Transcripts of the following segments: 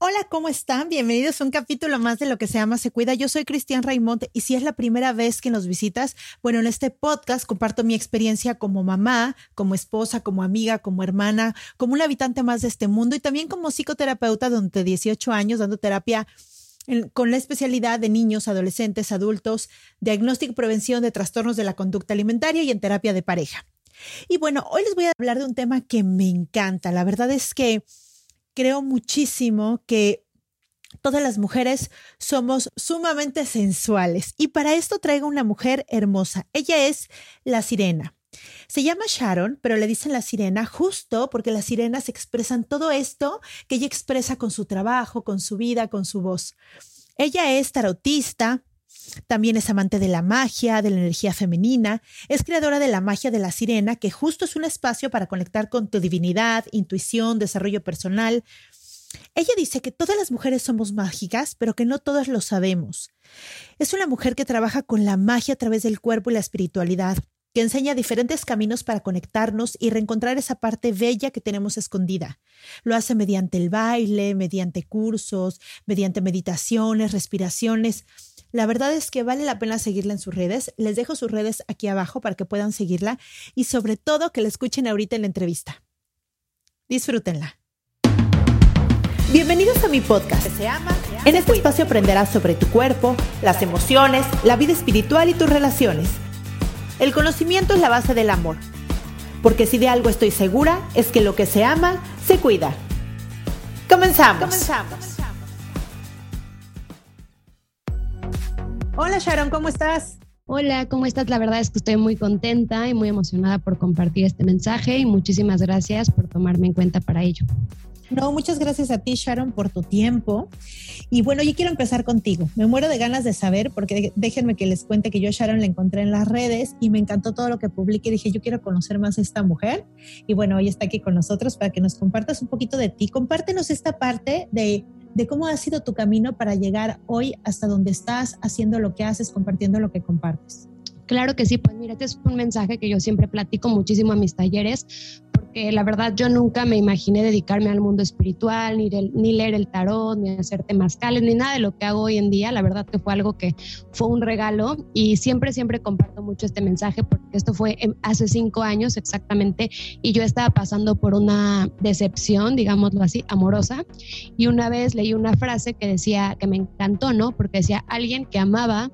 Hola, ¿cómo están? Bienvenidos a un capítulo más de lo que se llama Se Cuida. Yo soy Cristian Raimond y si es la primera vez que nos visitas, bueno, en este podcast comparto mi experiencia como mamá, como esposa, como amiga, como hermana, como un habitante más de este mundo y también como psicoterapeuta durante 18 años dando terapia con la especialidad de niños, adolescentes, adultos, diagnóstico y prevención de trastornos de la conducta alimentaria y en terapia de pareja. Y bueno, hoy les voy a hablar de un tema que me encanta. La verdad es que creo muchísimo que todas las mujeres somos sumamente sensuales y para esto traigo una mujer hermosa. Ella es la sirena. Se llama Sharon, pero le dicen la sirena justo porque las sirenas expresan todo esto que ella expresa con su trabajo, con su vida, con su voz. Ella es tarotista, también es amante de la magia, de la energía femenina, es creadora de la magia de la sirena, que justo es un espacio para conectar con tu divinidad, intuición, desarrollo personal. Ella dice que todas las mujeres somos mágicas, pero que no todas lo sabemos. Es una mujer que trabaja con la magia a través del cuerpo y la espiritualidad, que enseña diferentes caminos para conectarnos y reencontrar esa parte bella que tenemos escondida. Lo hace mediante el baile, mediante cursos, mediante meditaciones, respiraciones. La verdad es que vale la pena seguirla en sus redes. Les dejo sus redes aquí abajo para que puedan seguirla y sobre todo que la escuchen ahorita en la entrevista. Disfrútenla. Bienvenidos a mi podcast. En este espacio aprenderás sobre tu cuerpo, las emociones, la vida espiritual y tus relaciones. El conocimiento es la base del amor. Porque si de algo estoy segura es que lo que se ama, se cuida. Comenzamos. Comenzamos. Hola Sharon, ¿cómo estás? Hola, ¿cómo estás? La verdad es que estoy muy contenta y muy emocionada por compartir este mensaje y muchísimas gracias por tomarme en cuenta para ello. No, muchas gracias a ti, Sharon, por tu tiempo. Y bueno, yo quiero empezar contigo. Me muero de ganas de saber, porque déjenme que les cuente que yo, Sharon, la encontré en las redes y me encantó todo lo que publiqué. Dije, yo quiero conocer más a esta mujer. Y bueno, hoy está aquí con nosotros para que nos compartas un poquito de ti. Compártenos esta parte de de cómo ha sido tu camino para llegar hoy hasta donde estás, haciendo lo que haces, compartiendo lo que compartes. Claro que sí, pues mira, este es un mensaje que yo siempre platico muchísimo a mis talleres, porque la verdad yo nunca me imaginé dedicarme al mundo espiritual, ni, ni leer el tarot, ni hacer temazcales, ni nada de lo que hago hoy en día. La verdad que fue algo que fue un regalo y siempre, siempre comparto mucho este mensaje porque esto fue hace cinco años exactamente y yo estaba pasando por una decepción, digámoslo así, amorosa. Y una vez leí una frase que decía, que me encantó, ¿no? Porque decía, alguien que amaba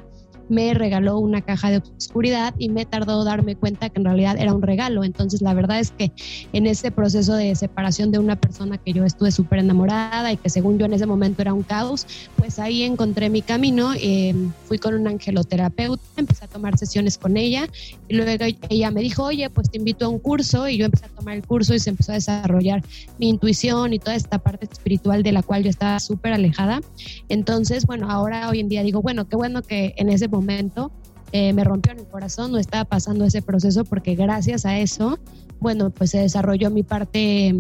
me regaló una caja de oscuridad y me tardó darme cuenta que en realidad era un regalo. Entonces la verdad es que en ese proceso de separación de una persona que yo estuve súper enamorada y que según yo en ese momento era un caos, pues ahí encontré mi camino. Eh, fui con un angeloterapeuta, empecé a tomar sesiones con ella y luego ella me dijo, oye, pues te invito a un curso y yo empecé a tomar el curso y se empezó a desarrollar mi intuición y toda esta parte espiritual de la cual yo estaba súper alejada. Entonces, bueno, ahora hoy en día digo, bueno, qué bueno que en ese momento eh, me rompió en el corazón, no estaba pasando ese proceso porque gracias a eso, bueno, pues se desarrolló mi parte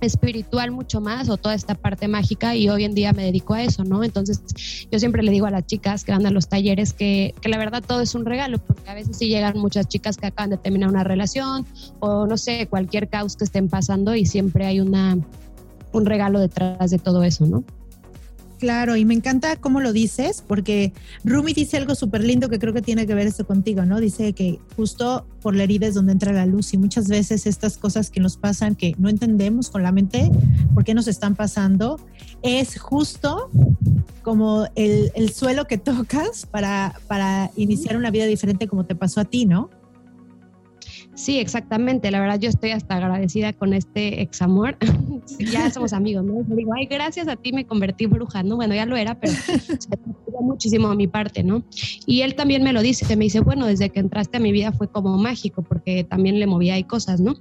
espiritual mucho más o toda esta parte mágica y hoy en día me dedico a eso, ¿no? Entonces yo siempre le digo a las chicas que van a los talleres que, que la verdad todo es un regalo, porque a veces sí llegan muchas chicas que acaban de terminar una relación o no sé, cualquier caos que estén pasando y siempre hay una, un regalo detrás de todo eso, ¿no? Claro, y me encanta cómo lo dices, porque Rumi dice algo súper lindo que creo que tiene que ver esto contigo, ¿no? Dice que justo por la herida es donde entra la luz y muchas veces estas cosas que nos pasan, que no entendemos con la mente por qué nos están pasando, es justo como el, el suelo que tocas para, para iniciar una vida diferente como te pasó a ti, ¿no? Sí, exactamente. La verdad, yo estoy hasta agradecida con este ex amor. ya somos amigos, ¿no? Yo digo, ay, gracias a ti me convertí bruja, ¿no? Bueno, ya lo era, pero muchísimo a mi parte, ¿no? Y él también me lo dice, me dice, bueno, desde que entraste a mi vida fue como mágico, porque también le movía ahí cosas, ¿no?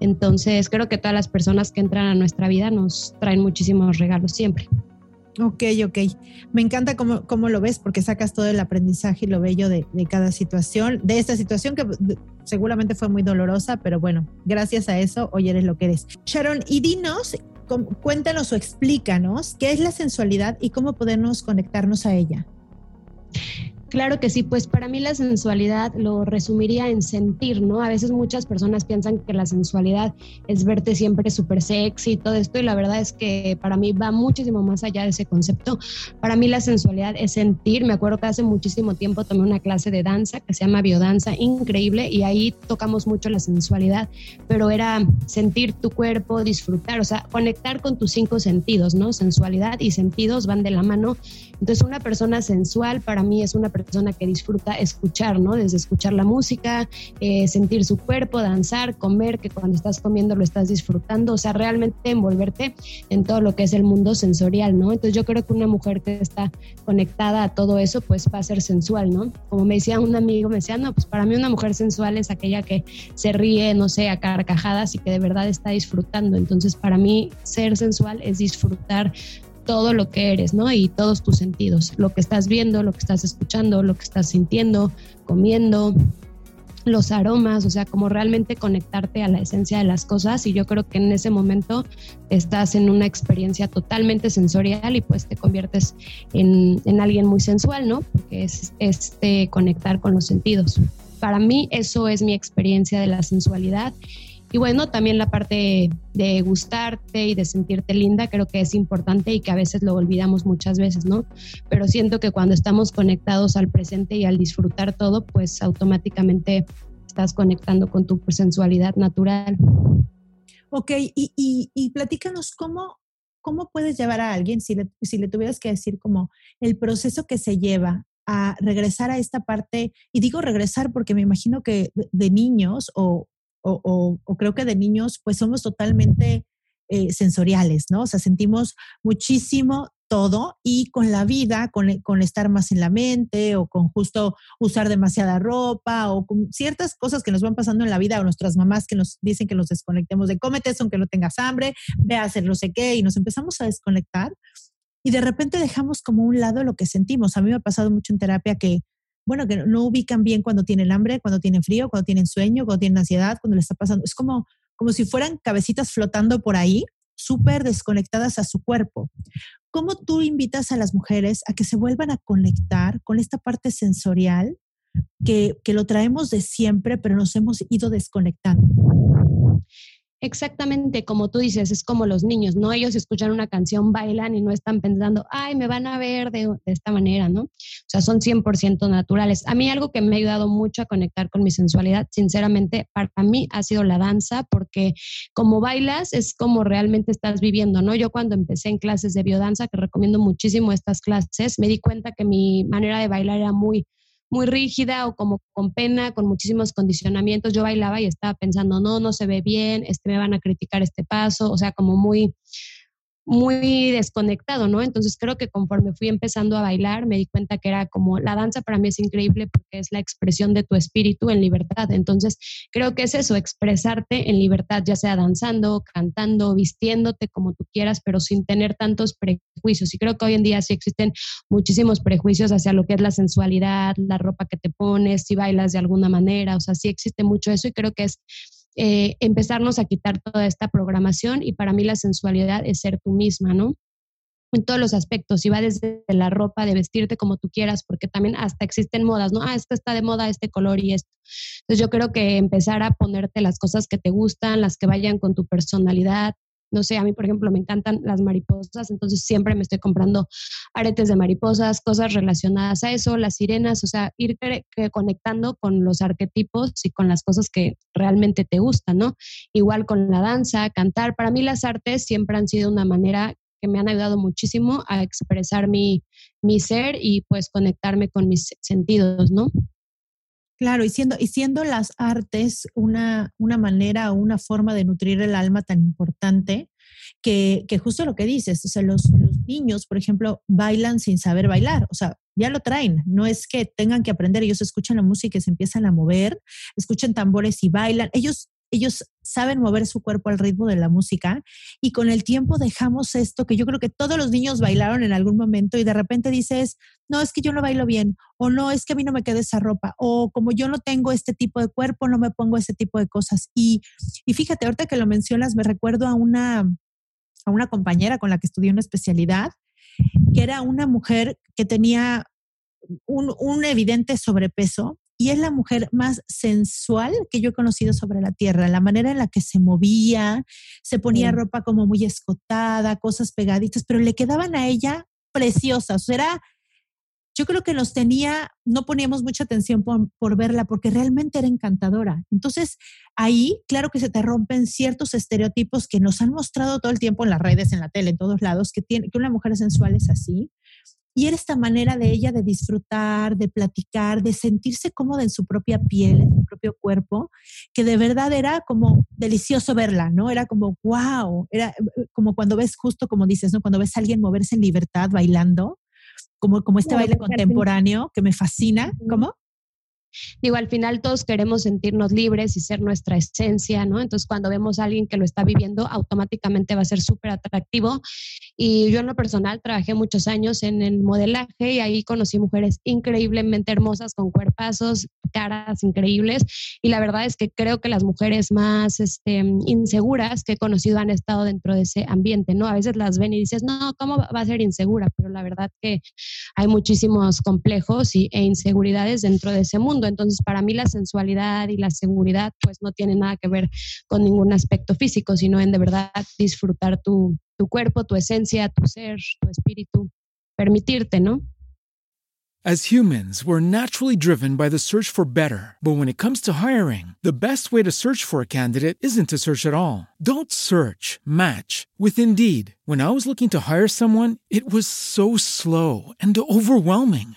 Entonces, creo que todas las personas que entran a nuestra vida nos traen muchísimos regalos siempre. Ok, ok. Me encanta cómo, cómo, lo ves porque sacas todo el aprendizaje y lo bello de, de, cada situación, de esta situación que seguramente fue muy dolorosa, pero bueno, gracias a eso hoy eres lo que eres. Sharon, y dinos, cuéntanos o explícanos qué es la sensualidad y cómo podemos conectarnos a ella. Claro que sí, pues para mí la sensualidad lo resumiría en sentir, ¿no? A veces muchas personas piensan que la sensualidad es verte siempre súper sexy y todo esto, y la verdad es que para mí va muchísimo más allá de ese concepto. Para mí la sensualidad es sentir. Me acuerdo que hace muchísimo tiempo tomé una clase de danza que se llama biodanza, increíble, y ahí tocamos mucho la sensualidad, pero era sentir tu cuerpo, disfrutar, o sea, conectar con tus cinco sentidos, ¿no? Sensualidad y sentidos van de la mano. Entonces, una persona sensual para mí es una persona persona que disfruta escuchar, ¿no? Desde escuchar la música, eh, sentir su cuerpo, danzar, comer, que cuando estás comiendo lo estás disfrutando, o sea, realmente envolverte en todo lo que es el mundo sensorial, ¿no? Entonces yo creo que una mujer que está conectada a todo eso, pues va a ser sensual, ¿no? Como me decía un amigo, me decía, no, pues para mí una mujer sensual es aquella que se ríe, no sé, a carcajadas y que de verdad está disfrutando. Entonces para mí ser sensual es disfrutar todo lo que eres, ¿no? Y todos tus sentidos, lo que estás viendo, lo que estás escuchando, lo que estás sintiendo, comiendo, los aromas, o sea, como realmente conectarte a la esencia de las cosas y yo creo que en ese momento estás en una experiencia totalmente sensorial y pues te conviertes en, en alguien muy sensual, ¿no? Porque es este conectar con los sentidos. Para mí eso es mi experiencia de la sensualidad y bueno, también la parte de gustarte y de sentirte linda creo que es importante y que a veces lo olvidamos muchas veces, ¿no? Pero siento que cuando estamos conectados al presente y al disfrutar todo, pues automáticamente estás conectando con tu sensualidad natural. Ok, y, platícanos cómo, cómo puedes llevar a alguien, si le, si le tuvieras que decir como el proceso que se lleva a regresar a esta parte, y digo regresar porque me imagino que de niños o, o, creo que de niños, pues somos totalmente eh, sensoriales, ¿no? O sea, sentimos muchísimo todo y con la vida, con, con, estar más en la mente o con justo usar demasiada ropa o con ciertas cosas que nos van pasando en la vida o nuestras mamás que nos dicen que nos desconectemos de cómete eso aunque no tengas hambre, ve a hacer no sé qué y nos empezamos a desconectar y de repente dejamos como un lado lo que sentimos. A mí me ha pasado mucho en terapia que bueno, que no ubican bien cuando tienen hambre, cuando tienen frío, cuando tienen sueño, cuando tienen ansiedad, cuando le está pasando. Es como, como si fueran cabecitas flotando por ahí, súper desconectadas a su cuerpo. ¿Cómo tú invitas a las mujeres a que se vuelvan a conectar con esta parte sensorial que, que lo traemos de siempre, pero nos hemos ido desconectando? Exactamente, como tú dices, es como los niños, ¿no? Ellos escuchan una canción, bailan y no están pensando, ay, me van a ver de, esta manera, ¿no? O sea, son 100% naturales. A mí algo que me ha ayudado mucho a conectar con mi sensualidad, sinceramente, para mí ha sido la danza, porque como bailas es como realmente estás viviendo, ¿no? Yo cuando empecé en clases de biodanza, que recomiendo muchísimo estas clases, me di cuenta que mi manera de bailar era muy muy rígida o como con pena, con muchísimos condicionamientos. Yo bailaba y estaba pensando, no, no se ve bien, este, me van a criticar este paso, o sea, como muy, muy desconectado, ¿no? Entonces creo que conforme fui empezando a bailar, me di cuenta que era como la danza para mí es increíble porque es la expresión de tu espíritu en libertad. Entonces creo que es eso, expresarte en libertad, ya sea danzando, cantando, vistiéndote como tú quieras, pero sin tener tantos prejuicios. Y creo que hoy en día sí existen muchísimos prejuicios hacia lo que es la sensualidad, la ropa que te pones, si bailas de alguna manera, o sea, sí existe mucho eso y creo que es eh, empezarnos a quitar toda esta programación y para mí la sensualidad es ser tú misma, ¿no? en todos los aspectos, y va desde la ropa, de vestirte como tú quieras, porque también hasta existen modas, ¿no? Ah, esto está de moda, este color y esto. Entonces yo creo que empezar a ponerte las cosas que te gustan, las que vayan con tu personalidad, no sé, a mí por ejemplo me encantan las mariposas, entonces siempre me estoy comprando aretes de mariposas, cosas relacionadas a eso, las sirenas, o sea, ir conectando con los arquetipos y con las cosas que realmente te gustan, ¿no? Igual con la danza, cantar, para mí las artes siempre han sido una manera que me han ayudado muchísimo a expresar mi, mi ser y pues conectarme con mis sentidos, ¿no? Claro, y siendo, y siendo las artes una, una manera o una forma de nutrir el alma tan importante, que, que justo lo que dices, o sea, los, los, niños, por ejemplo, bailan sin saber bailar, o sea, ya lo traen, no es que tengan que aprender, ellos escuchan la música y se empiezan a mover, escuchan tambores y bailan, ellos ellos saben mover su cuerpo al ritmo de la música y con el tiempo dejamos esto que yo creo que todos los niños bailaron en algún momento y de repente dices, no, es que yo no bailo bien o no, es que a mí no me queda esa ropa o como yo no tengo este tipo de cuerpo, no me pongo ese tipo de cosas. Y, y fíjate, ahorita que lo mencionas, me recuerdo a una, a una compañera con la que estudié una especialidad, que era una mujer que tenía un, un evidente sobrepeso y es la mujer más sensual que yo he conocido sobre la tierra, la manera en la que se movía, se ponía ropa como muy escotada, cosas pegaditas, pero le quedaban a ella preciosas. O era, yo creo que nos tenía, no poníamos mucha atención por, por, verla porque realmente era encantadora. Entonces, ahí, claro que se te rompen ciertos estereotipos que nos han mostrado todo el tiempo en las redes, en la tele, en todos lados, que, tiene, que una mujer sensual es así. Y era esta manera de ella de disfrutar, de platicar, de sentirse cómoda en su propia piel, en su propio cuerpo, que de verdad era como delicioso verla, ¿no? Era como, wow, era eh, como cuando ves justo como dices, ¿no? Cuando ves a alguien moverse en libertad bailando, como, como este baile contemporáneo que me fascina, ¿cómo? Digo, al final todos queremos sentirnos libres y ser nuestra esencia, ¿no? Entonces, cuando vemos a alguien que lo está viviendo, automáticamente va a ser súper atractivo. Y yo en lo personal trabajé muchos años en el modelaje y ahí conocí mujeres increíblemente hermosas, con cuerpazos, caras increíbles. Y la verdad es que creo que las mujeres más este, inseguras que he conocido han estado dentro de ese ambiente, ¿no? A veces las ven y dices, no, ¿cómo va a ser insegura? Pero la verdad que hay muchísimos complejos y, e inseguridades dentro de ese mundo. Entonces, para mí la sensualidad y la seguridad pues no tiene nada que ver con ningún aspecto físico, sino en de verdad disfrutar tu, tu cuerpo, tu esencia, tu ser, tu espíritu, permitirte, ¿no? As humans, we're naturally driven by the search for better. But when it comes to hiring, the best way to search for a candidate isn't to search at all. Don't search, match with Indeed. When I was looking to hire someone, it was so slow and overwhelming.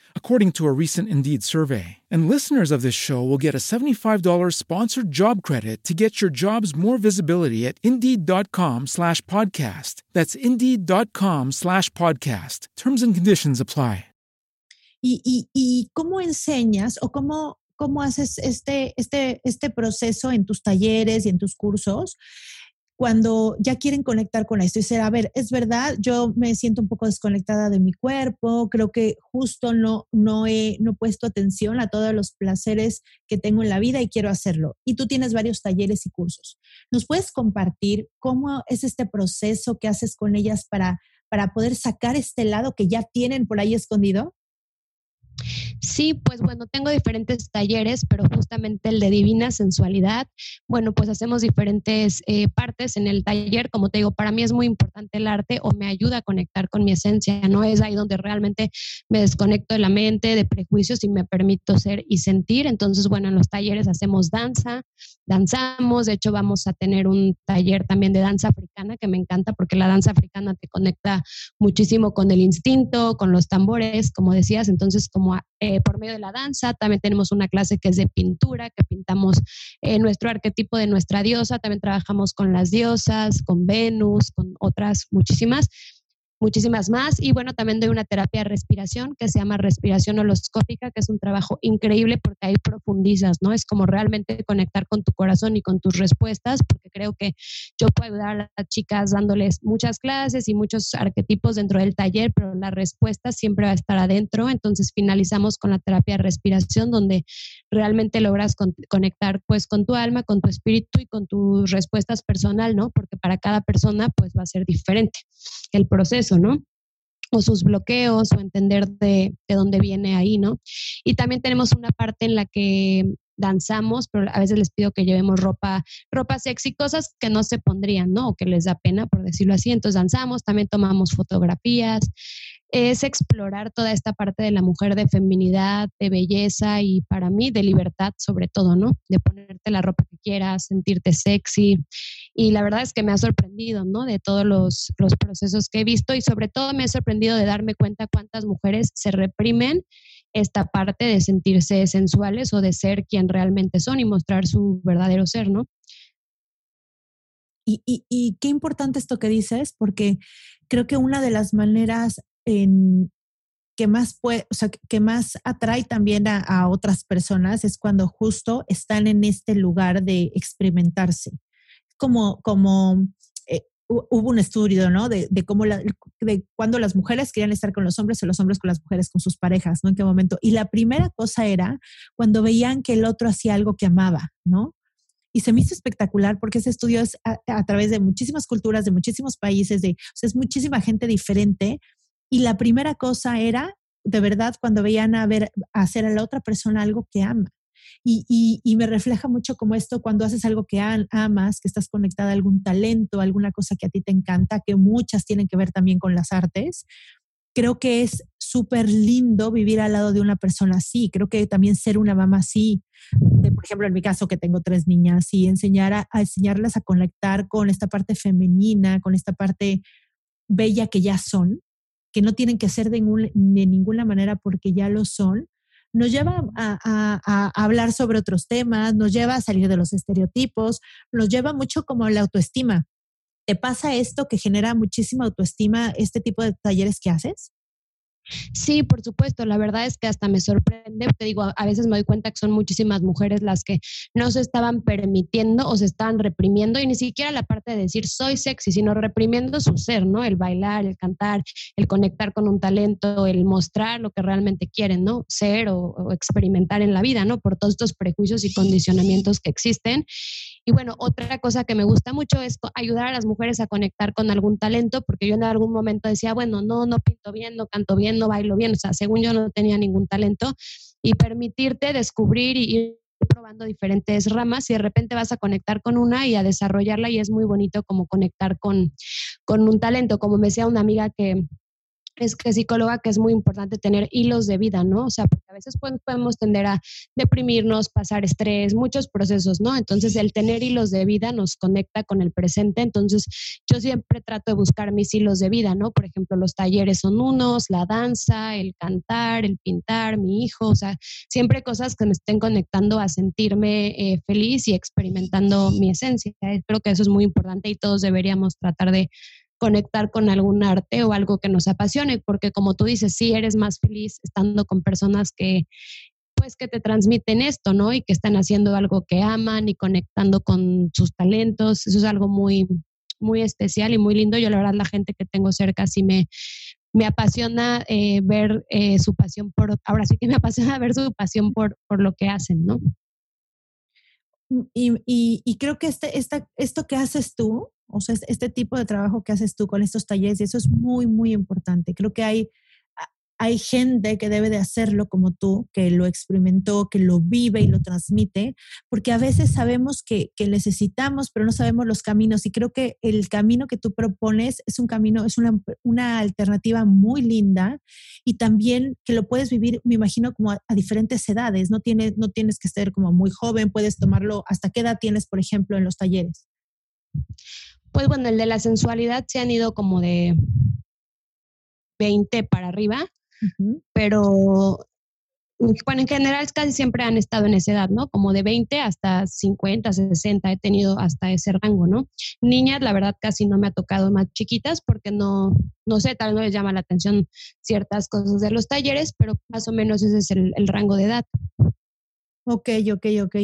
according to a recent Indeed survey. And listeners of this show will get a $75 sponsored job credit to get your jobs more visibility at Indeed.com slash podcast. That's Indeed.com slash podcast. Terms and conditions apply. ¿Y, y, y cómo enseñas o cómo, cómo haces este, este, este proceso en tus talleres y en tus cursos? Cuando ya quieren conectar con esto y decir, a ver, es verdad, yo me siento un poco desconectada de mi cuerpo, creo que justo no, no, he, no puesto atención a todos los placeres que tengo en la vida y quiero hacerlo. Y tú tienes varios talleres y cursos. ¿Nos puedes compartir cómo es este proceso que haces con ellas para, para poder sacar este lado que ya tienen por ahí escondido? Sí, pues bueno, tengo diferentes talleres, pero justamente el de divina sensualidad, bueno, pues hacemos diferentes eh, partes en el taller. Como te digo, para mí es muy importante el arte o me ayuda a conectar con mi esencia, ¿no? Es ahí donde realmente me desconecto de la mente, de prejuicios y me permito ser y sentir. Entonces, bueno, en los talleres hacemos danza, danzamos, de hecho vamos a tener un taller también de danza africana que me encanta porque la danza africana te conecta muchísimo con el instinto, con los tambores, como decías, entonces como eh, por medio de la danza. También tenemos una clase que es de pintura, que pintamos eh, nuestro arquetipo de nuestra diosa. También trabajamos con las diosas, con Venus, con otras muchísimas. muchísimas más. Y bueno, también doy una terapia de respiración que se llama respiración holoscópica, que es un trabajo increíble porque ahí profundizas, ¿no? Es como realmente conectar con tu corazón y con tus respuestas, porque creo que yo puedo ayudar a las chicas dándoles muchas clases y muchos arquetipos dentro del taller, pero la respuesta siempre va a estar adentro. Entonces finalizamos con la terapia de respiración, donde realmente logras conectar pues con tu alma, con tu espíritu y con tus respuestas personal, ¿no? Porque para cada persona pues va a ser diferente el proceso, ¿no? o sus bloqueos o entender de, de, dónde viene ahí, ¿no? Y también tenemos una parte en la que danzamos, pero a veces les pido que llevemos ropa, ropa sexy, cosas que no se pondrían, ¿no? O que les da pena, por decirlo así. Entonces danzamos, también tomamos fotografías, es explorar toda esta parte de la mujer de feminidad, de belleza y para mí de libertad sobre todo, ¿no? De ponerte la ropa que quieras, sentirte sexy. Y la verdad es que me ha sorprendido, ¿no? De todos los, procesos que he visto y sobre todo me ha sorprendido de darme cuenta cuántas mujeres se reprimen esta parte de sentirse sensuales o de ser quien realmente son y mostrar su verdadero ser, ¿no? Y, qué importante esto que dices, porque creo que una de las maneras en, que más puede, o sea, que más atrae también a, otras personas es cuando justo están en este lugar de experimentarse. Como, como hubo un estudio, ¿no? De, de cómo la, de cuando las mujeres querían estar con los hombres o los hombres con las mujeres con sus parejas, ¿no? En qué momento. Y la primera cosa era cuando veían que el otro hacía algo que amaba, ¿no? Y se me hizo espectacular porque ese estudio es a, a través de muchísimas culturas, de muchísimos países, de, o sea, es muchísima gente diferente y la primera cosa era, de verdad, cuando veían a ver, hacer a la otra persona algo que ama. Y, me refleja mucho como esto cuando haces algo que amas, que estás conectada a algún talento, alguna cosa que a ti te encanta, que muchas tienen que ver también con las artes. Creo que es súper lindo vivir al lado de una persona así. Creo que también ser una mamá así, de, por ejemplo, en mi caso que tengo tres niñas, y enseñar a, enseñarlas a conectar con esta parte femenina, con esta parte bella que ya son, que no tienen que ser de, ninguna manera porque ya lo son, nos lleva a, hablar sobre otros temas, nos lleva a salir de los estereotipos, nos lleva mucho como la autoestima. ¿Te pasa esto que genera muchísima autoestima este tipo de talleres que haces? Sí, por supuesto. La verdad es que hasta me sorprende. Te digo, a veces me doy cuenta que son muchísimas mujeres las que no se estaban permitiendo o se estaban reprimiendo y ni siquiera la parte de decir soy sexy, sino reprimiendo su ser, ¿no? El bailar, el cantar, el conectar con un talento, el mostrar lo que realmente quieren, ¿no? Ser o, o experimentar en la vida, ¿no? Por todos estos prejuicios y condicionamientos que existen. Y bueno, otra cosa que me gusta mucho es ayudar a las mujeres a conectar con algún talento, porque yo en algún momento decía, bueno, no, no pinto bien, no canto bien, no bailo bien, o sea, según yo no tenía ningún talento, y permitirte descubrir y ir probando diferentes ramas y de repente vas a conectar con una y a desarrollarla y es muy bonito como conectar con, con un talento, como me decía una amiga que es que psicóloga que es muy importante tener hilos de vida, ¿no? O sea, porque a veces podemos tender a deprimirnos, pasar estrés, muchos procesos, ¿no? Entonces, el tener hilos de vida nos conecta con el presente. Entonces, yo siempre trato de buscar mis hilos de vida, ¿no? Por ejemplo, los talleres son unos, la danza, el cantar, el pintar, mi hijo, o sea, siempre cosas que me estén conectando a sentirme eh, feliz y experimentando mi esencia. Creo que eso es muy importante y todos deberíamos tratar de conectar con algún arte o algo que nos apasione, porque como tú dices, sí eres más feliz estando con personas que pues que te transmiten esto, ¿no? Y que están haciendo algo que aman y conectando con sus talentos. Eso es algo muy muy especial y muy lindo. Yo la verdad la gente que tengo cerca sí me, me apasiona eh, ver eh, su pasión por, ahora sí que me apasiona ver su pasión por, por lo que hacen, ¿no? Y, y, y creo que este, esta, esto que haces tú o sea, este tipo de trabajo que haces tú con estos talleres, eso es muy, muy importante. Creo que hay, hay gente que debe de hacerlo como tú, que lo experimentó, que lo vive y lo transmite, porque a veces sabemos que, que necesitamos, pero no sabemos los caminos. Y creo que el camino que tú propones es un camino, es una, una alternativa muy linda y también que lo puedes vivir, me imagino, como a, diferentes edades. No tienes, no tienes que ser como muy joven, puedes tomarlo. ¿Hasta qué edad tienes, por ejemplo, en los talleres? Pues bueno, el de la sensualidad se han ido como de 20 para arriba, pero bueno, en general casi siempre han estado en esa edad, ¿no? Como de 20 hasta 50, 60, he tenido hasta ese rango, ¿no? Niñas, la verdad, casi no me ha tocado más chiquitas porque no, no sé, tal vez no les llama la atención ciertas cosas de los talleres, pero más o menos ese es el, rango de edad. Ok, ok, ok.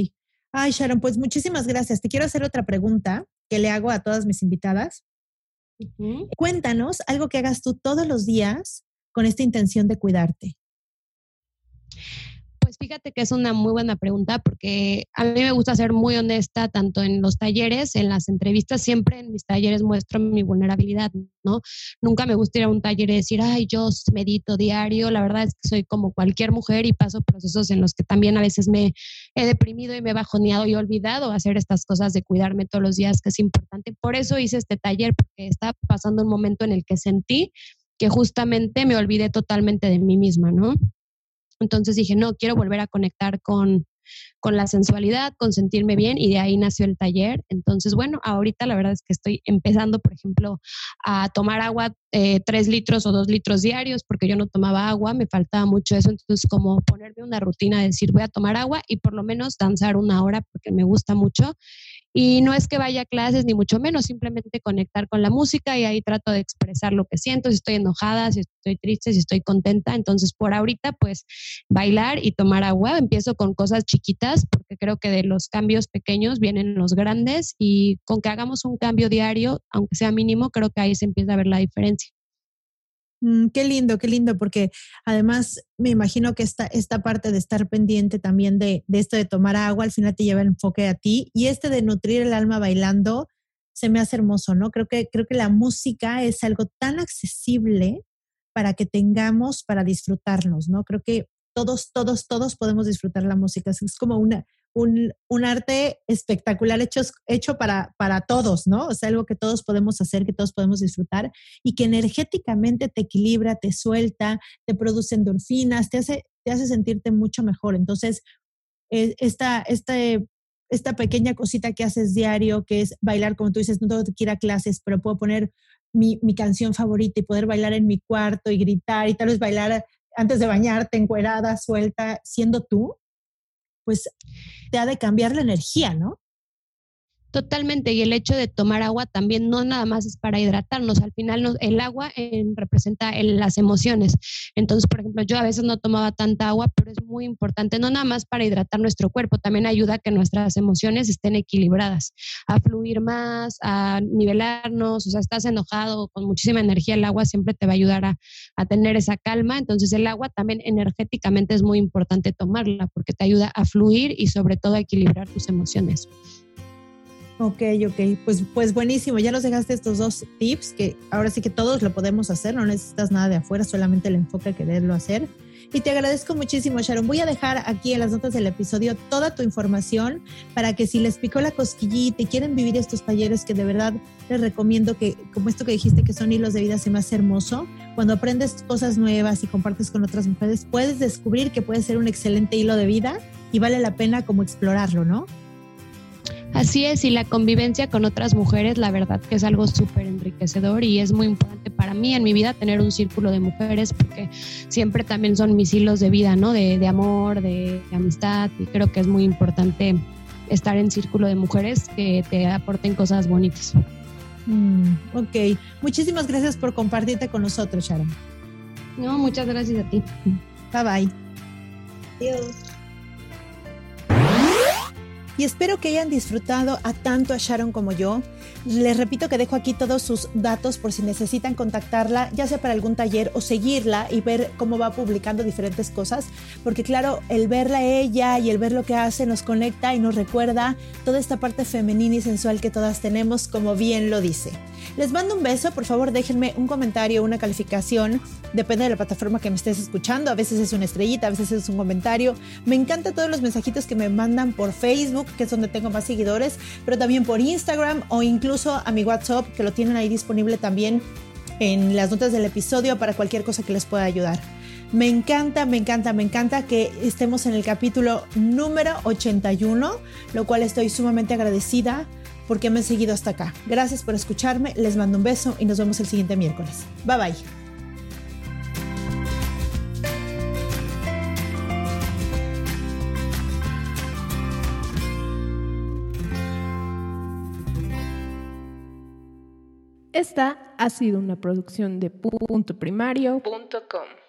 Ay, Sharon, pues muchísimas gracias. Te quiero hacer otra pregunta que le hago a todas mis invitadas. Cuéntanos algo que hagas tú todos los días con esta intención de cuidarte. Pues fíjate que es una muy buena pregunta porque a mí me gusta ser muy honesta tanto en los talleres, en las entrevistas, siempre en mis talleres muestro mi vulnerabilidad, ¿no? Nunca me gusta ir a un taller y decir, ay, yo medito diario, la verdad es que soy como cualquier mujer y paso procesos en los que también a veces me he deprimido y me he bajoneado y olvidado hacer estas cosas de cuidarme todos los días, que es importante. Por eso hice este taller, porque estaba pasando un momento en el que sentí que justamente me olvidé totalmente de mí misma, ¿no? Entonces dije, no, quiero volver a conectar con, con la sensualidad, con sentirme bien y de ahí nació el taller. Entonces, bueno, ahorita la verdad es que estoy empezando, por ejemplo, a tomar agua eh, tres litros o dos litros diarios porque yo no tomaba agua, me faltaba mucho eso. Entonces, como ponerme una rutina de decir voy a tomar agua y por lo menos danzar una hora porque me gusta mucho. Y no es que vaya a clases ni mucho menos, simplemente conectar con la música y ahí trato de expresar lo que siento, si estoy enojada, si estoy triste, si estoy contenta. Entonces, por ahorita, pues bailar y tomar agua. Empiezo con cosas chiquitas porque creo que de los cambios pequeños vienen los grandes y con que hagamos un cambio diario, aunque sea mínimo, creo que ahí se empieza a ver la diferencia. Mm, qué lindo, qué lindo, porque además me imagino que esta, esta parte de estar pendiente también de, de, esto de tomar agua, al final te lleva el enfoque a ti y este de nutrir el alma bailando se me hace hermoso, ¿no? Creo que, creo que la música es algo tan accesible para que tengamos, para disfrutarnos, ¿no? Creo que todos, todos, todos podemos disfrutar la música. Es como una, un, arte espectacular hecho, hecho para, para todos, ¿no? O sea, algo que todos podemos hacer, que todos podemos disfrutar y que energéticamente te equilibra, te suelta, te produce endorfinas, te hace, te hace sentirte mucho mejor. Entonces, eh, esta, este, esta pequeña cosita que haces diario, que es bailar, como tú dices, no tengo que ir a clases, pero puedo poner mi, mi, canción favorita y poder bailar en mi cuarto y gritar y tal vez bailar antes de bañarte, encuerada, suelta, siendo tú, pues te ha de cambiar la energía, ¿no? Totalmente, y el hecho de tomar agua también no nada más es para hidratarnos, al final el agua representa las emociones. Entonces, por ejemplo, yo a veces no tomaba tanta agua, pero es muy importante, no nada más para hidratar nuestro cuerpo, también ayuda a que nuestras emociones estén equilibradas, a fluir más, a nivelarnos, o sea, estás enojado con muchísima energía, el agua siempre te va a ayudar a tener esa calma. Entonces, el agua también energéticamente es muy importante tomarla porque te ayuda a fluir y sobre todo a equilibrar tus emociones. Ok, ok, pues, pues buenísimo. Ya nos dejaste estos dos tips que ahora sí que todos lo podemos hacer, no necesitas nada de afuera, solamente el enfoque de quererlo hacer. Y te agradezco muchísimo, Sharon. Voy a dejar aquí en las notas del episodio toda tu información para que si les picó la cosquillita y quieren vivir estos talleres que de verdad les recomiendo que, como esto que dijiste, que son hilos de vida, se me hace hermoso. Cuando aprendes cosas nuevas y compartes con otras mujeres, puedes descubrir que puede ser un excelente hilo de vida y vale la pena como explorarlo, ¿no? Así es, y la convivencia con otras mujeres, la verdad que es algo súper enriquecedor y es muy importante para mí en mi vida tener un círculo de mujeres porque siempre también son mis hilos de vida, ¿no? De, amor, de, amistad y creo que es muy importante estar en círculo de mujeres que te aporten cosas bonitas. Mm, ok, muchísimas gracias por compartirte con nosotros, Sharon. No, muchas gracias a ti. Bye bye. Adiós y espero que hayan disfrutado a tanto a Sharon como yo. Les repito que dejo aquí todos sus datos por si necesitan contactarla, ya sea para algún taller o seguirla y ver cómo va publicando diferentes cosas, porque claro, el verla ella y el ver lo que hace nos conecta y nos recuerda toda esta parte femenina y sensual que todas tenemos, como bien lo dice. Les mando un beso, por favor déjenme un comentario, una calificación, depende de la plataforma que me estés escuchando, a veces es una estrellita, a veces es un comentario. Me encantan todos los mensajitos que me mandan por Facebook, que es donde tengo más seguidores, pero también por Instagram o incluso a mi WhatsApp, que lo tienen ahí disponible también en las notas del episodio para cualquier cosa que les pueda ayudar. Me encanta, me encanta, me encanta que estemos en el capítulo número 81, lo cual estoy sumamente agradecida porque me han seguido hasta acá. Gracias por escucharme, les mando un beso y nos vemos el siguiente miércoles. Bye bye. Esta ha sido una producción de puntoprimario.com.